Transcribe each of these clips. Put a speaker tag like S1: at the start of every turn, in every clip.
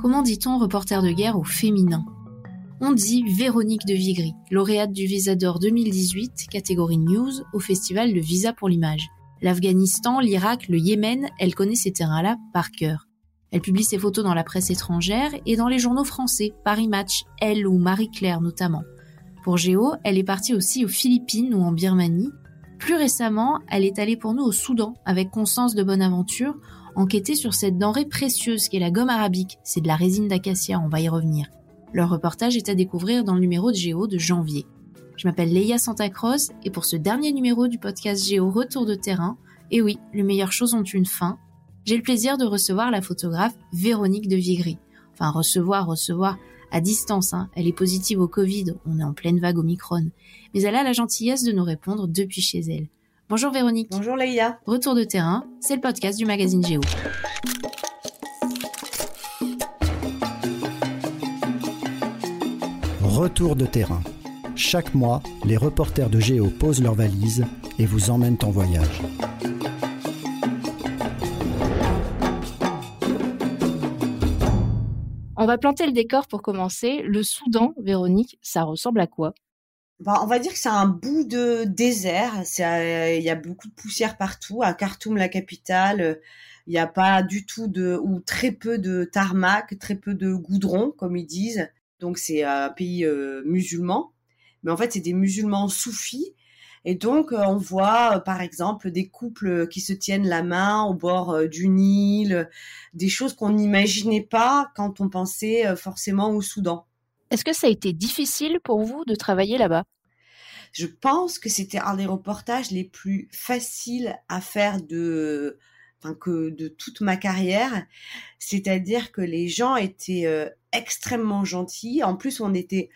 S1: Comment dit-on reporter de guerre au féminin? On dit Véronique de Vigry, lauréate du Visa d'Or 2018, catégorie News, au festival de Visa pour l'image. L'Afghanistan, l'Irak, le Yémen, elle connaît ces terrains-là par cœur. Elle publie ses photos dans la presse étrangère et dans les journaux français, Paris Match, Elle ou Marie-Claire notamment. Pour Géo, elle est partie aussi aux Philippines ou en Birmanie. Plus récemment, elle est allée pour nous au Soudan avec Constance de Bonaventure enquêter sur cette denrée précieuse qu'est la gomme arabique. C'est de la résine d'acacia, on va y revenir. Leur reportage est à découvrir dans le numéro de Géo de janvier. Je m'appelle Leia Santacross et pour ce dernier numéro du podcast Géo Retour de terrain, et oui, les meilleures choses ont une fin, j'ai le plaisir de recevoir la photographe Véronique de Vigry. Enfin, recevoir, recevoir à distance, hein. elle est positive au Covid, on est en pleine vague Omicron, mais elle a la gentillesse de nous répondre depuis chez elle. Bonjour Véronique.
S2: Bonjour Leïa.
S1: Retour de terrain, c'est le podcast du magazine Géo.
S3: Retour de terrain. Chaque mois, les reporters de Géo posent leurs valises et vous emmènent en voyage.
S1: On va planter le décor pour commencer. Le Soudan, Véronique, ça ressemble à quoi?
S2: Bah, on va dire que c'est un bout de désert. Euh, il y a beaucoup de poussière partout. À Khartoum, la capitale, il n'y a pas du tout de ou très peu de tarmac, très peu de goudron, comme ils disent. Donc c'est un pays euh, musulman, mais en fait c'est des musulmans soufis. Et donc euh, on voit par exemple des couples qui se tiennent la main au bord du Nil, des choses qu'on n'imaginait pas quand on pensait forcément au Soudan.
S1: Est-ce que ça a été difficile pour vous de travailler là-bas?
S2: Je pense que c'était un des reportages les plus faciles à faire de, enfin toute ma carrière. C'est-à-dire que les gens étaient euh, extrêmement gentils. En plus, on était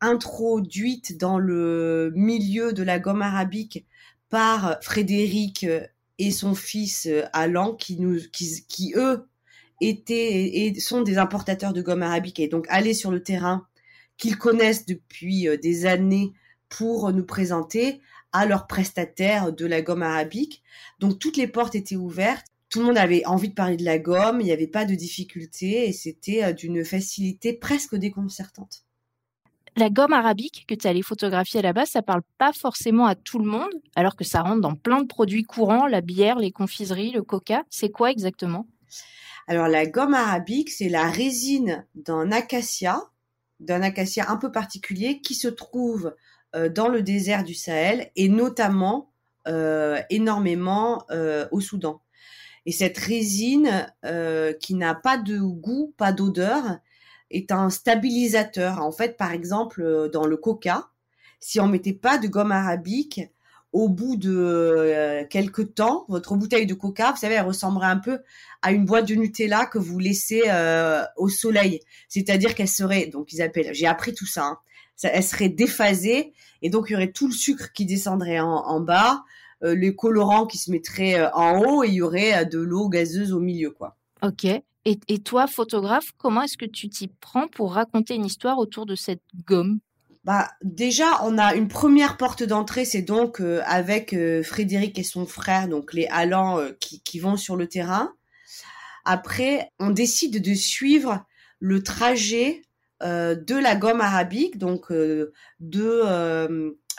S2: introduite dans le milieu de la gomme arabique par Frédéric euh, et son fils euh, Alan, qui eux étaient et sont des importateurs de gomme arabique et donc aller sur le terrain qu'ils connaissent depuis euh, des années pour nous présenter à leurs prestataires de la gomme arabique. Donc toutes les portes étaient ouvertes. Tout le monde avait envie de parler de la gomme, il n'y avait pas de difficulté et c'était euh, d'une facilité presque déconcertante.
S1: La gomme arabique que tu allé photographier là-bas, ça parle pas forcément à tout le monde, alors que ça rentre dans plein de produits courants, la bière, les confiseries, le coca. C'est quoi exactement?
S2: Alors la gomme arabique, c'est la résine d'un acacia d'un acacia un peu particulier qui se trouve euh, dans le désert du Sahel et notamment euh, énormément euh, au Soudan. Et cette résine qui n'a pas de goût, pas d'odeur, est un stabilisateur. En fait, par exemple, dans le coca, si on mettait pas de gomme arabique, au bout de euh, quelques temps, votre bouteille de coca, vous savez, elle ressemblerait un peu à une boîte de Nutella que vous laissez euh, au soleil. C'est-à-dire qu'elle serait, donc ils appellent, j'ai appris tout ça, hein, elle serait déphasée et donc il y aurait tout le sucre qui descendrait en, bas, euh, les colorants qui se mettraient en haut et il y aurait de l'eau gazeuse au milieu, quoi.
S1: Ok. Et toi, photographe, comment est-ce que tu t'y prends pour raconter une histoire autour de cette gomme?
S2: Bah déjà, on a une première porte d'entrée, c'est donc euh, avec euh, Frédéric et son frère, donc les Allans euh, qui, qui, vont sur le terrain. Après, on décide de suivre le trajet de la gomme arabique, donc de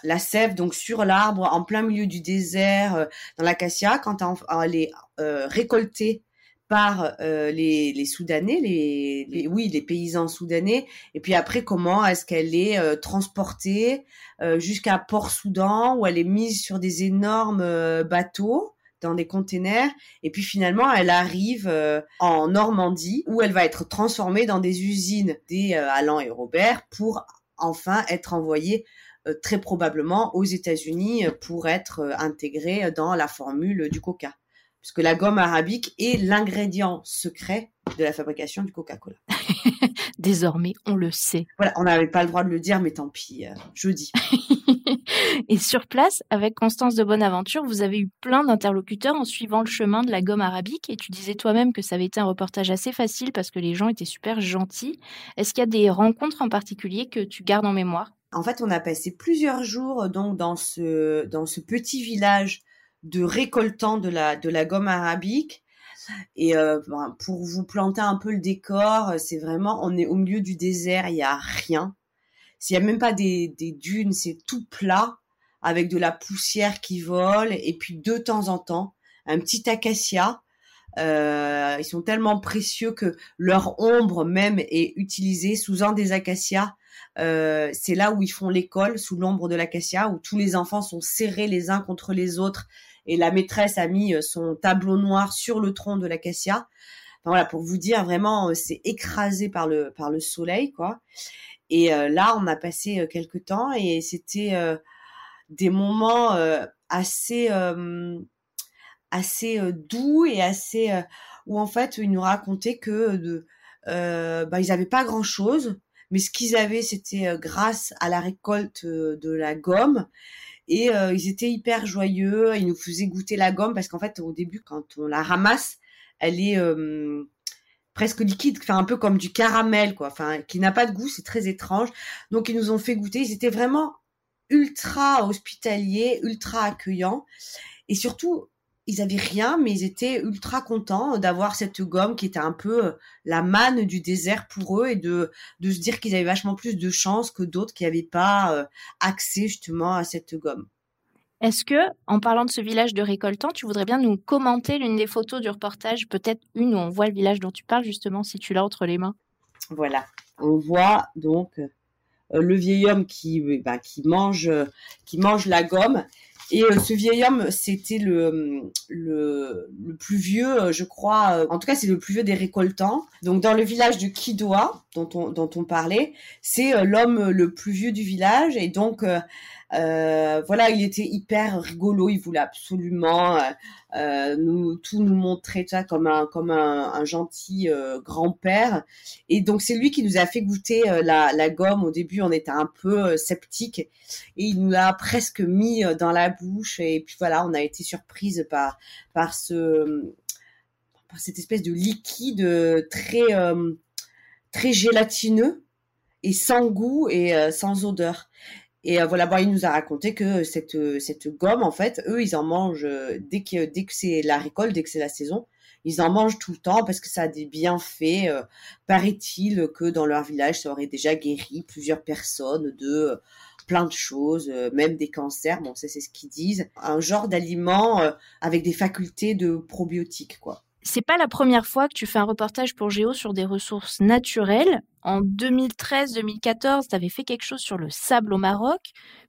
S2: la sève, donc sur l'arbre, en plein milieu du désert, dans l'acacia, quand elle est récoltée par euh, les, les, Soudanais, les, oui, les paysans soudanais, et puis après comment est-ce qu'elle est, euh, transportée euh, jusqu'à Port-Soudan où elle est mise sur des énormes bateaux dans des containers, et puis finalement elle arrive en Normandie où elle va être transformée dans des usines des Allan et Robert pour enfin être envoyée très probablement aux États-Unis pour être intégrée dans la formule du Coca puisque la gomme arabique est l'ingrédient secret de la fabrication du Coca-Cola.
S1: Désormais, on le sait.
S2: Voilà, on n'avait pas le droit de le dire, mais tant pis, euh, je dis.
S1: Et sur place, avec Constance de Bonaventure, vous avez eu plein d'interlocuteurs en suivant le chemin de la gomme arabique. Et tu disais toi-même que ça avait été un reportage assez facile parce que les gens étaient super gentils. Est-ce qu'il y a des rencontres en particulier que tu gardes en mémoire?
S2: En fait, on a passé plusieurs jours donc dans ce dans ce petit village de récoltants de la, de la gomme arabique. Et euh, ben, pour vous planter un peu le décor, c'est vraiment, on est au milieu du désert, il y a rien. S'il y a même pas des, des dunes, c'est tout plat avec de la poussière qui vole et puis de temps en temps un petit acacia. Euh, ils sont tellement précieux que leur ombre même est utilisée sous un des acacias. Euh, c'est là où ils font l'école, sous l'ombre de l'acacia, où tous les enfants sont serrés les uns contre les autres et la maîtresse a mis son tableau noir sur le tronc de l'acacia. Voilà, pour vous dire vraiment, c'est écrasé par le par le soleil, quoi. Et euh, là, on a passé euh, quelques temps et c'était euh, des moments assez assez doux et assez où en fait ils nous racontaient que de bah, ils avaient pas grand chose mais ce qu'ils avaient c'était grâce à la récolte de la gomme et ils étaient hyper joyeux. Ils nous faisaient goûter la gomme parce qu'en fait au début quand on la ramasse elle est presque liquide, enfin un peu comme du caramel, quoi, enfin qui n'a pas de goût, c'est très étrange. Donc ils nous ont fait goûter, ils étaient vraiment ultra hospitaliers, ultra accueillants, et surtout ils avaient rien, mais ils étaient ultra contents d'avoir cette gomme qui était un peu euh, la manne du désert pour eux et de, de se dire qu'ils avaient vachement plus de chance que d'autres qui n'avaient pas euh, accès justement à cette gomme.
S1: Est-ce que, en parlant de ce village de récoltants, tu voudrais bien nous commenter l'une des photos du reportage, peut-être une où on voit le village dont tu parles justement, si tu l'as entre les mains?
S2: Voilà, on voit donc euh, le vieil homme qui, bah, qui mange, qui mange la gomme. Et euh, ce vieil homme, c'était le, le, le, plus vieux, je crois, en tout cas c'est le plus vieux des récoltants. Donc dans le village de Kidoa, dont on, dont on parlait, c'est l'homme le plus vieux du village. Et donc euh, voilà, il était hyper rigolo. Il voulait absolument euh, euh, nous tout nous montrer ça comme un comme un, gentil grand-père. Et donc c'est lui qui nous a fait goûter la, la gomme. Au début, on était un peu sceptique et il nous l'a presque mis dans la bouche. Et puis voilà, on a été surprise par par ce par cette espèce de liquide très très gélatineux et sans goût et sans odeur. Et euh, voilà, bon, il nous a raconté que cette, euh, cette gomme, en fait, eux, ils en mangent euh, dès que, dès que c'est la récolte, dès que c'est la saison. Ils en mangent tout le temps parce que ça a des bienfaits. Paraît-il que dans leur village, ça aurait déjà guéri plusieurs personnes de plein de choses, même des cancers. Bon, ça, c'est ce qu'ils disent. Un genre d'aliment avec des facultés de probiotiques, quoi.
S1: C'est pas la première fois que tu fais un reportage pour Géo sur des ressources naturelles. En 2013-2014, tu avais fait quelque chose sur le sable au Maroc,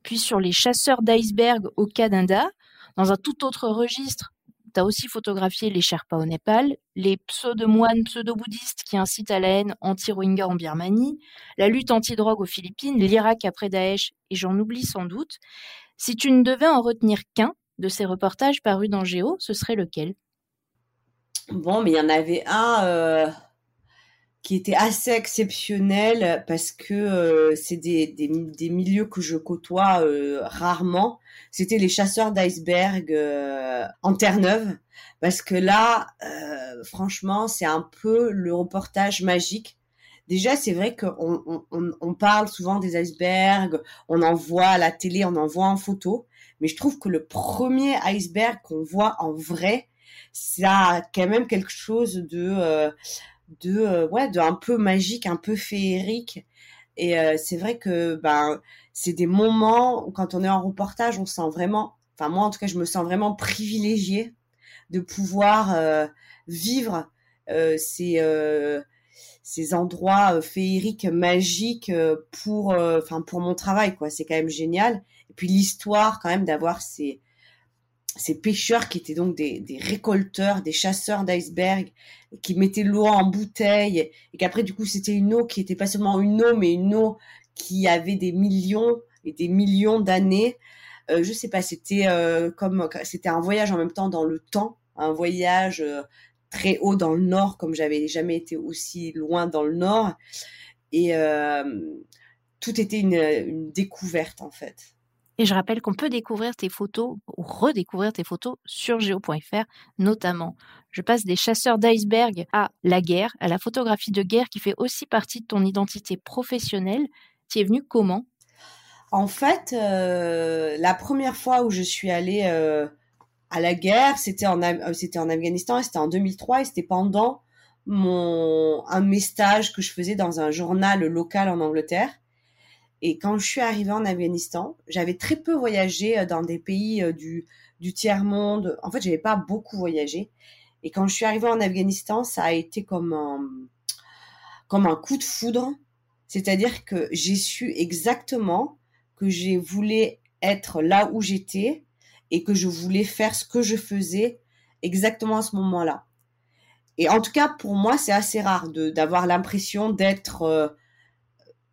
S1: puis sur les chasseurs d'iceberg au Canada. Dans un tout autre registre, tu as aussi photographié les Sherpas au Népal, les pseudo-moines pseudo-bouddhistes qui incitent à la haine anti-Rohingya en Birmanie, la lutte anti-drogue aux Philippines, l'Irak après Daesh, et j'en oublie sans doute. Si tu ne devais en retenir qu'un de ces reportages parus dans Géo, ce serait lequel?
S2: Bon, mais il y en avait un euh, qui était assez exceptionnel parce que euh, c'est des, des, des, milieux que je côtoie euh, rarement. C'était les chasseurs d'iceberg en Terre-Neuve. Parce que là, franchement, c'est un peu le reportage magique. Déjà, c'est vrai qu'on on, on, on, parle souvent des icebergs, on en voit à la télé, on en voit en photo, mais je trouve que le premier iceberg qu'on voit en vrai, ça a quand même quelque chose de euh, de euh, ouais de un peu magique un peu féerique. Et euh, c'est vrai que ben c'est des moments où quand on est en reportage on se sent vraiment enfin moi en tout cas je me sens vraiment privilégiée de pouvoir vivre ces ces endroits féeriques magiques pour enfin pour mon travail quoi. C'est quand même génial. Et puis l'histoire quand même d'avoir ces ces pêcheurs qui étaient donc des, récolteurs, des chasseurs d'iceberg, qui mettaient l'eau en bouteille, et qu'après, du coup, c'était une eau qui était pas seulement une eau, mais une eau qui avait des millions et des millions d'années. Euh, je sais pas, c'était euh, comme, c'était un voyage en même temps dans le temps, un voyage euh, très haut dans le nord, comme j'avais jamais été aussi loin dans le nord, et euh, tout était une découverte en fait.
S1: Et je rappelle qu'on peut découvrir tes photos ou redécouvrir tes photos sur geo.fr notamment. Je passe des chasseurs d'iceberg à la guerre, à la photographie de guerre qui fait aussi partie de ton identité professionnelle. Tu es venu comment?
S2: En fait, euh, la première fois où je suis allée euh, à la guerre, c'était en, Afghanistan, c'était en 2003 et c'était pendant un de mes stages que je faisais dans un journal local en Angleterre. Et quand je suis arrivée en Afghanistan, j'avais très peu voyagé dans des pays du, du tiers-monde. En fait, j'avais pas beaucoup voyagé. Et quand je suis arrivée en Afghanistan, ça a été comme un, coup de foudre. C'est-à-dire que j'ai su exactement que je voulais être là où j'étais et que je voulais faire ce que je faisais exactement à ce moment-là. Et en tout cas, pour moi, c'est assez rare d'avoir l'impression d'être euh,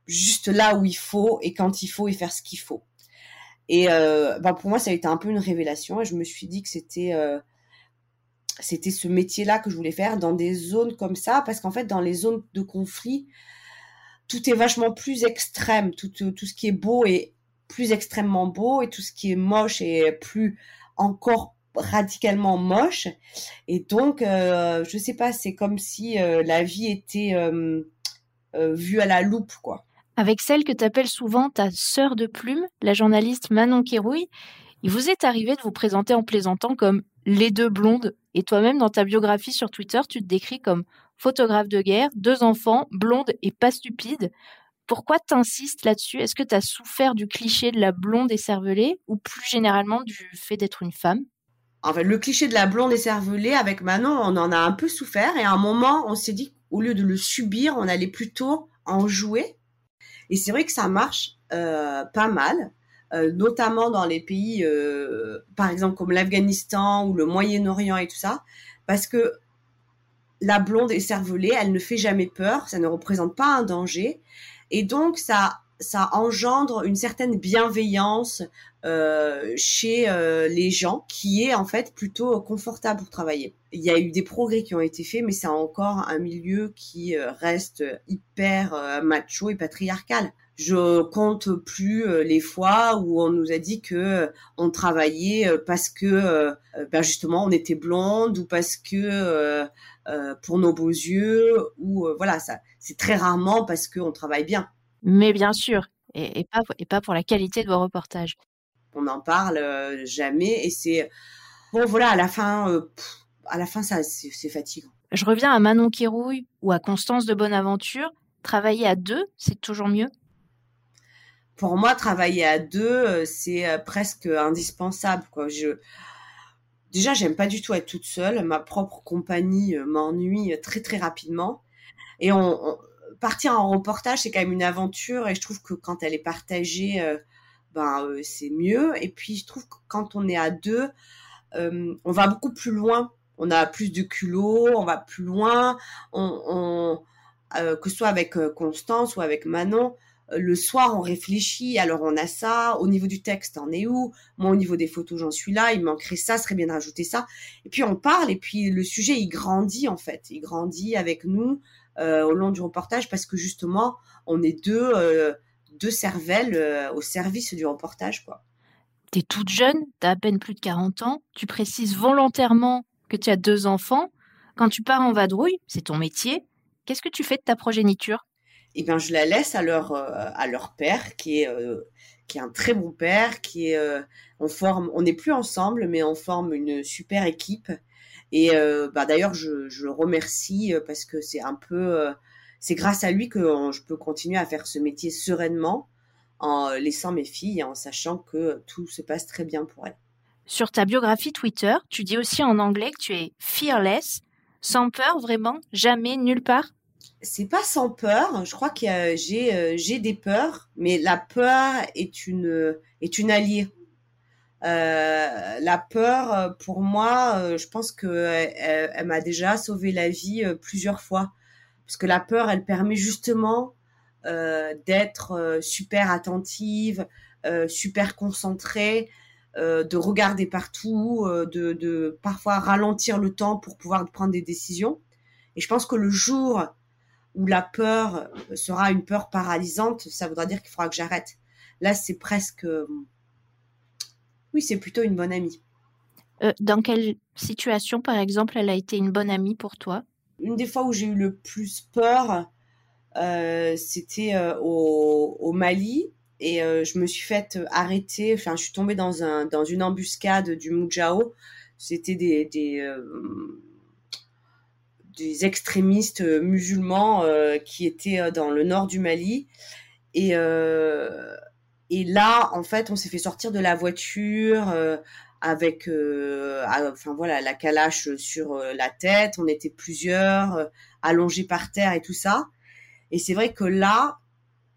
S2: juste là où il faut et quand il faut et faire ce qu'il faut. Et euh, bah pour moi, ça a été un peu une révélation et je me suis dit que c'était euh, c'était ce métier-là que je voulais faire dans des zones comme ça, parce qu'en fait, dans les zones de conflit, tout est vachement plus extrême. Tout, tout ce qui est beau est plus extrêmement beau et tout ce qui est moche est plus encore radicalement moche. Et donc, euh, je sais pas, c'est comme si euh, la vie était euh, euh, vue à la loupe, quoi.
S1: Avec celle que tu appelles souvent ta sœur de plume, la journaliste Manon Kérouille, il vous est arrivé de vous présenter en plaisantant comme les deux blondes. Et toi-même, dans ta biographie sur Twitter, tu te décris comme photographe de guerre, deux enfants, blonde et pas stupide. Pourquoi t'insistes là-dessus? Est-ce que tu as souffert du cliché de la blonde écervelée ou plus généralement du fait d'être une femme?
S2: En fait, le cliché de la blonde écervelée, avec Manon, on en a un peu souffert et à un moment, on s'est dit au lieu de le subir, on allait plutôt en jouer. Et c'est vrai que ça marche euh, pas mal. Euh, notamment dans les pays, euh, par exemple comme l'Afghanistan ou le Moyen-Orient et tout ça, parce que la blonde est cervelée, elle ne fait jamais peur, ça ne représente pas un danger, et donc ça ça engendre une certaine bienveillance euh, chez les gens qui est en fait plutôt confortable pour travailler. Il y a eu des progrès qui ont été faits, mais c'est encore un milieu qui reste hyper macho et patriarcal je compte plus euh, les fois où on nous a dit que euh, on travaillait euh, parce que ben justement on était blonde ou parce que pour nos beaux yeux ou voilà ça c'est très rarement parce qu'on travaille bien.
S1: Mais bien sûr et, pas et pas pour la qualité de vos reportages.
S2: On n'en parle jamais et c'est bon voilà à la fin à la fin ça c'est fatigant.
S1: Je reviens à Manon Kérouille ou à Constance de Bonaventure. Travailler à deux, c'est toujours mieux?
S2: Pour moi, travailler à deux, euh, c'est euh, presque indispensable. Quoi. Je, déjà, j'aime pas du tout être toute seule. Ma propre compagnie euh, m'ennuie très très rapidement. Et on, partir en reportage, c'est quand même une aventure. Et je trouve que quand elle est partagée, ben c'est mieux. Et puis je trouve que quand on est à deux, on va beaucoup plus loin. On a plus de culot, on va plus loin. Que ce soit avec Constance ou avec Manon, euh, le soir, on réfléchit, alors on a ça, au niveau du texte, on est où? Moi, au niveau des photos, j'en suis là, il manquerait ça, serait bien de rajouter ça. Et puis on parle, et puis le sujet, il grandit en fait, il grandit avec nous euh, au long du reportage, parce que justement, on est deux, euh, deux cervelles au service du reportage. quoi.
S1: Tu es toute jeune, tu as à peine plus de 40 ans, tu précises volontairement que tu as deux enfants. Quand tu pars en vadrouille, c'est ton métier, qu'est-ce que tu fais de ta progéniture?
S2: Eh bien, je la laisse à leur euh, à leur père qui est euh, qui est un très bon père, qui est euh, on forme, on n'est plus ensemble, mais on forme une super équipe. Et bah d'ailleurs, je, je le remercie parce que c'est un peu, c'est grâce à lui que je peux continuer à faire ce métier sereinement en laissant mes filles et en sachant que tout se passe très bien pour elles.
S1: Sur ta biographie Twitter, tu dis aussi en anglais que tu es fearless, sans peur vraiment, jamais, nulle part?
S2: C'est pas sans peur. Je crois que j'ai euh, j'ai des peurs, mais la peur est une est une alliée. Euh, la peur, pour moi, je pense que elle, m'a déjà sauvé la vie plusieurs fois, parce que la peur, elle permet justement d'être super attentive, super concentrée, de regarder partout, de, de parfois ralentir le temps pour pouvoir prendre des décisions. Et je pense que le jour où la peur sera une peur paralysante, ça voudra dire qu'il faudra que j'arrête. Là, c'est presque... Oui, c'est plutôt une bonne amie.
S1: Euh, dans quelle situation, par exemple, elle a été une bonne amie pour toi?
S2: Une des fois où j'ai eu le plus peur, euh, c'était euh, au, Mali. Et je me suis faite arrêter, enfin, je suis tombée dans, un, dans une embuscade du Mujao c'était des des, des extrémistes musulmans qui étaient dans le nord du Mali et et là, en fait, on s'est fait sortir de la voiture avec, enfin voilà, la calache sur la tête. On était plusieurs, allongés par terre et tout ça. Et c'est vrai que là,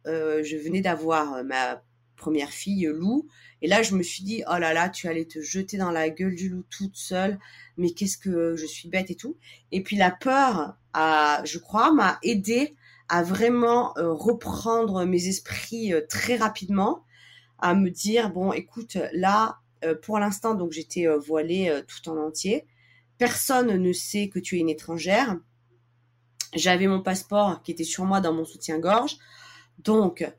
S2: je venais d'avoir ma première fille, Lou. Et là, je me suis dit, oh là là, tu allais te jeter dans la gueule du loup toute seule. Mais qu'est-ce que je suis bête et tout. Et puis la peur, a, je crois, m'a aidé à vraiment reprendre mes esprits très rapidement, à me dire, bon, écoute, là, pour l'instant, donc j'étais voilée tout en entier. Personne ne sait que tu es une étrangère. J'avais mon passeport qui était sur moi dans mon soutien-gorge. Donc,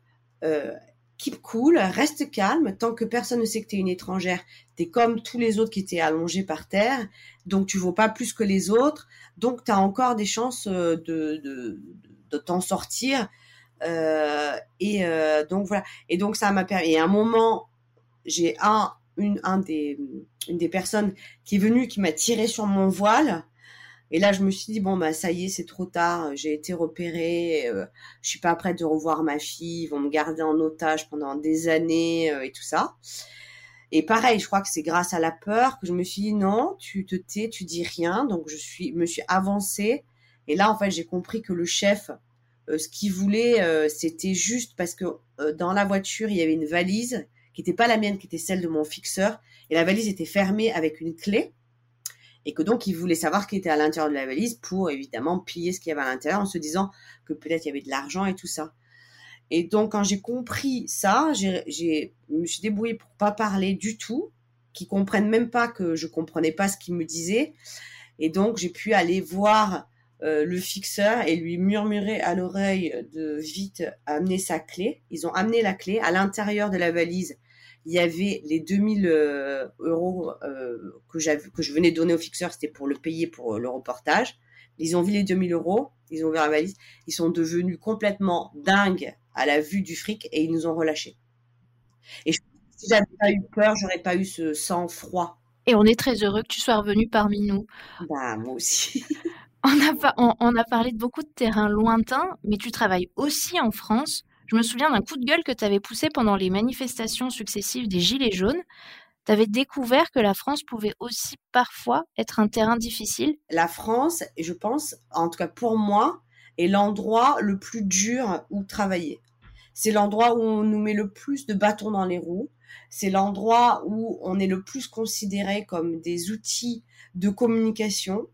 S2: euh, keep cool, reste calme. Tant que personne ne sait que tu es une étrangère, tu es comme tous les autres qui étaient allongés par terre. Donc, tu vaux pas plus que les autres. Donc, tu as encore des chances de, de, de t'en sortir. Euh, et euh, donc, voilà. Et donc, ça m'a permis. Et à un moment, j'ai un, une, un des, une des personnes qui est venue, qui m'a tiré sur mon voile et là, je me suis dit bon bah ça y est, c'est trop tard. J'ai été repérée. Euh, je suis pas prête de revoir ma fille. Ils vont me garder en otage pendant des années euh, et tout ça. Et pareil, je crois que c'est grâce à la peur que je me suis dit non, tu te tais, tu dis rien. Donc je suis, me suis avancée. Et là, en fait, j'ai compris que le chef, euh, ce qu'il voulait, euh, c'était juste parce que dans la voiture, il y avait une valise qui n'était pas la mienne, qui était celle de mon fixeur. Et la valise était fermée avec une clé et que donc il voulait savoir qui était à l'intérieur de la valise pour évidemment piller ce qu'il y avait à l'intérieur en se disant que peut-être il y avait de l'argent et tout ça. Et donc quand j'ai compris ça, j'ai, je me suis débrouillée pour pas parler du tout, qu'ils comprennent même pas que je comprenais pas ce qu'ils me disaient. Et donc j'ai pu aller voir euh, le fixeur et lui murmurer à l'oreille de vite amener sa clé. Ils ont amené la clé à l'intérieur de la valise il y avait les 2000 euh, euros euh, que, que je venais donner au fixeur, c'était pour le payer pour euh, le reportage. Ils ont vu les 2000 euros, ils ont vu la valise, ils sont devenus complètement dingues à la vue du fric et ils nous ont relâchés. Et si j'avais pas eu peur, j'aurais pas eu ce sang-froid.
S1: Et on est très heureux que tu sois revenu parmi nous.
S2: Bah, moi aussi.
S1: on, a, on a parlé de beaucoup de terrains lointains, mais tu travailles aussi en France. Je me souviens d'un coup de gueule que tu avais poussé pendant les manifestations successives des Gilets jaunes. Tu avais découvert que la France pouvait aussi parfois être un terrain difficile.
S2: La France, je pense, en tout cas pour moi, est l'endroit le plus dur où travailler. C'est l'endroit où on nous met le plus de bâtons dans les roues. C'est l'endroit où on est le plus considéré comme des outils de communication.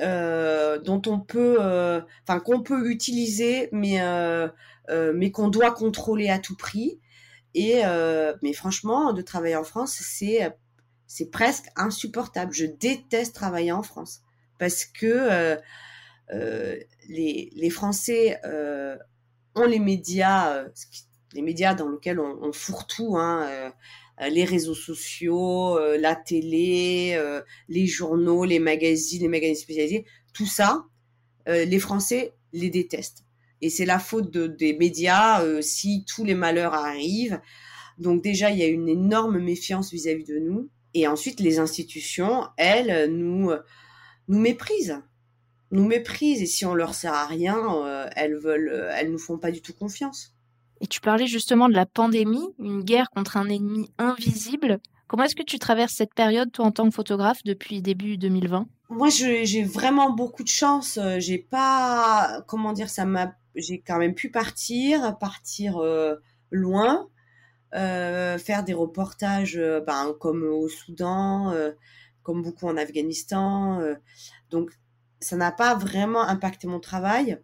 S2: Euh, dont on peut, euh, enfin qu'on peut utiliser, mais euh, mais qu'on doit contrôler à tout prix. Et mais franchement, de travailler en France, c'est c'est presque insupportable. Je déteste travailler en France parce que les, les Français ont les médias, les médias dans lesquels on, on fourre tout, hein, les réseaux sociaux, la télé, les journaux, les magazines, les magazines spécialisés, tout ça, les Français les détestent et c'est la faute de, des médias euh, si tous les malheurs arrivent. Donc déjà, il y a une énorme méfiance vis-à-vis de nous. Et ensuite, les institutions, elles, nous, nous méprisent. Nous méprisent. Et si on leur sert à rien, euh, elles veulent, elles nous font pas du tout confiance.
S1: Et tu parlais justement de la pandémie, une guerre contre un ennemi invisible. Comment est-ce que tu traverses cette période, toi, en tant que photographe, depuis début 2020
S2: Moi, j'ai vraiment beaucoup de chance. J'ai pas, comment dire, ça m'a j'ai quand même pu partir, partir euh, loin, euh, faire des reportages euh, ben, comme au Soudan, comme beaucoup en Afghanistan. donc, ça n'a pas vraiment impacté mon travail.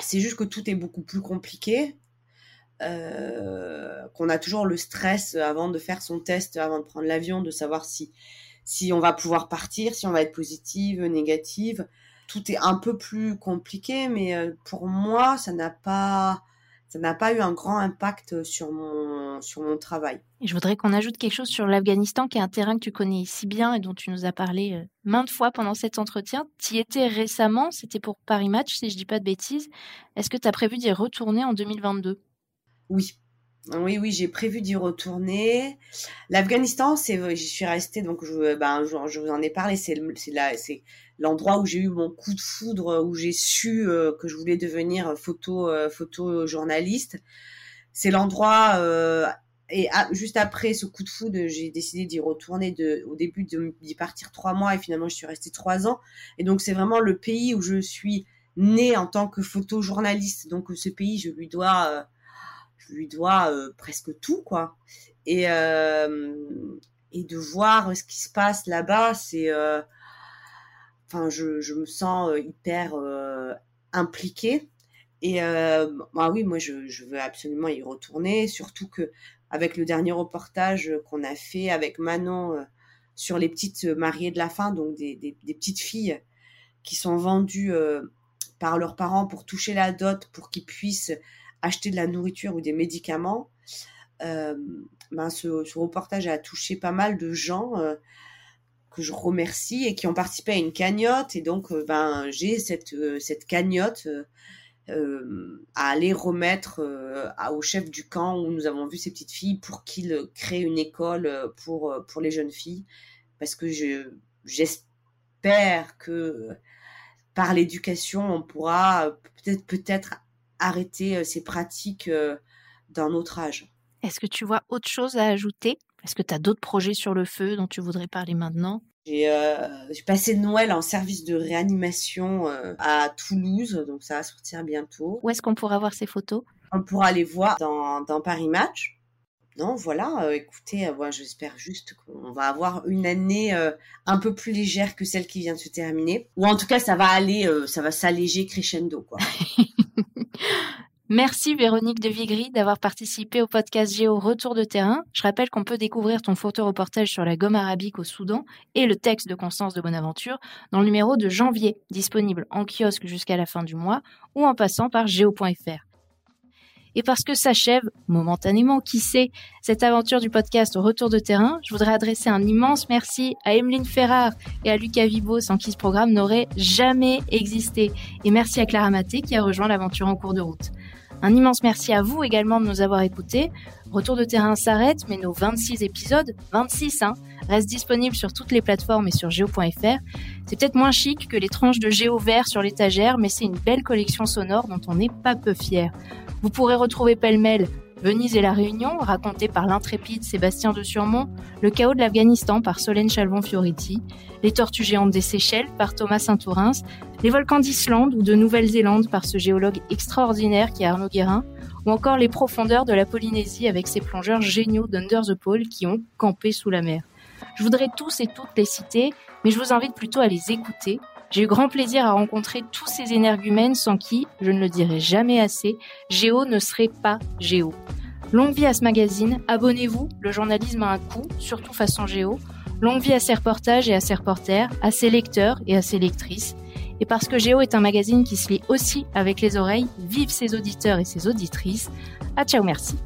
S2: C'est juste que tout est beaucoup plus compliqué. Qu'on a toujours le stress avant de faire son test, avant de prendre l'avion, de savoir si si on va pouvoir partir, si on va être positive, négative tout est un peu plus compliqué, mais euh, pour moi, ça n'a pas, ça n'a pas eu un grand impact sur mon, sur mon travail.
S1: Je voudrais qu'on ajoute quelque chose sur l'Afghanistan, qui est un terrain que tu connais si bien et dont tu nous as parlé euh, maintes fois pendant cet entretien. Tu y étais récemment, c'était pour Paris Match, si je dis pas de bêtises. Est-ce que tu as prévu d'y retourner en 2022
S2: Oui, Oui, oui, j'ai prévu d'y retourner. L'Afghanistan, c'est, j'y suis restée, donc je, ben, je, vous en ai parlé. C'est, c'est l'endroit où j'ai eu mon coup de foudre, où j'ai su euh, que je voulais devenir photo, euh, photojournaliste. C'est l'endroit euh, et juste après ce coup de foudre, j'ai décidé d'y retourner au début d'y partir trois mois et finalement je suis restée trois ans. Et donc c'est vraiment le pays où je suis née en tant que photojournaliste. Donc ce pays, je lui dois lui dois euh, presque tout, quoi. Et, euh, et de voir ce qui se passe là-bas, c'est. Euh, enfin, je, je, me sens hyper impliquée. Et bah oui, moi, je, veux absolument y retourner, surtout que avec le dernier reportage qu'on a fait avec Manon sur les petites mariées de la fin, donc des, des petites filles qui sont vendues par leurs parents pour toucher la dot, pour qu'ils puissent acheter de la nourriture ou des médicaments. Euh, ben ce, reportage a touché pas mal de gens euh, que je remercie et qui ont participé à une cagnotte. Et donc, euh, ben, j'ai cette, cette cagnotte à aller remettre au chef du camp où nous avons vu ces petites filles pour qu'il crée une école pour, pour les jeunes filles. Parce que je, j'espère que par l'éducation, on pourra peut-être peut-être arrêter ces pratiques d'un autre âge.
S1: Est-ce que tu vois autre chose à ajouter? Est-ce que tu as d'autres projets sur le feu dont tu voudrais parler maintenant?
S2: Euh, j'ai passé Noël en service de réanimation à Toulouse, donc ça va sortir bientôt.
S1: Où est-ce qu'on pourra voir ces photos?
S2: On pourra les voir dans, dans Paris Match. Non, voilà, écoutez, moi j'espère juste qu'on va avoir une année un peu plus légère que celle qui vient de se terminer. Ou en tout cas, ça va aller, ça va s'alléger crescendo, quoi.
S1: Merci Véronique de Vigry d'avoir participé au podcast Géo Retour de terrain. Je rappelle qu'on peut découvrir ton photo-reportage sur la gomme arabique au Soudan et le texte de Constance de Bonaventure dans le numéro de janvier, disponible en kiosque jusqu'à la fin du mois ou en passant par géo.fr. Et parce que s'achève, momentanément, qui sait, cette aventure du podcast Retour de terrain, je voudrais adresser un immense merci à Emeline Ferrard et à Lucas Vibo, sans qui ce programme n'aurait jamais existé. Et merci à Clara Maté qui a rejoint l'aventure en cours de route. Un immense merci à vous également de nous avoir écoutés. Retour de terrain s'arrête, mais nos 26 épisodes, 26 hein, restent disponibles sur toutes les plateformes et sur geo.fr. C'est peut-être moins chic que les tranches de géo vert sur l'étagère, mais c'est une belle collection sonore dont on n'est pas peu fier. Vous pourrez retrouver pêle-mêle Venise et la Réunion, racontée par l'intrépide Sébastien de Surmont, le chaos de l'Afghanistan par Solène Chalvon-Fioriti, les tortues géantes des Seychelles par Thomas Saint-Tourins, les volcans d'Islande ou de Nouvelle-Zélande par ce géologue extraordinaire qui est Arnaud Guérin, ou encore les profondeurs de la Polynésie avec ses plongeurs géniaux d'Under the Pole qui ont campé sous la mer. Je voudrais tous et toutes les citer, mais je vous invite plutôt à les écouter j'ai eu grand plaisir à rencontrer tous ces énergumènes sans qui, je ne le dirai jamais assez, Géo ne serait pas Géo. Longue vie à ce magazine, abonnez-vous, le journalisme a un coût, surtout façon Géo. Longue vie à ses reportages et à ses reporters, à ses lecteurs et à ses lectrices. Et parce que Géo est un magazine qui se lit aussi avec les oreilles, vive ses auditeurs et ses auditrices. À ciao, merci.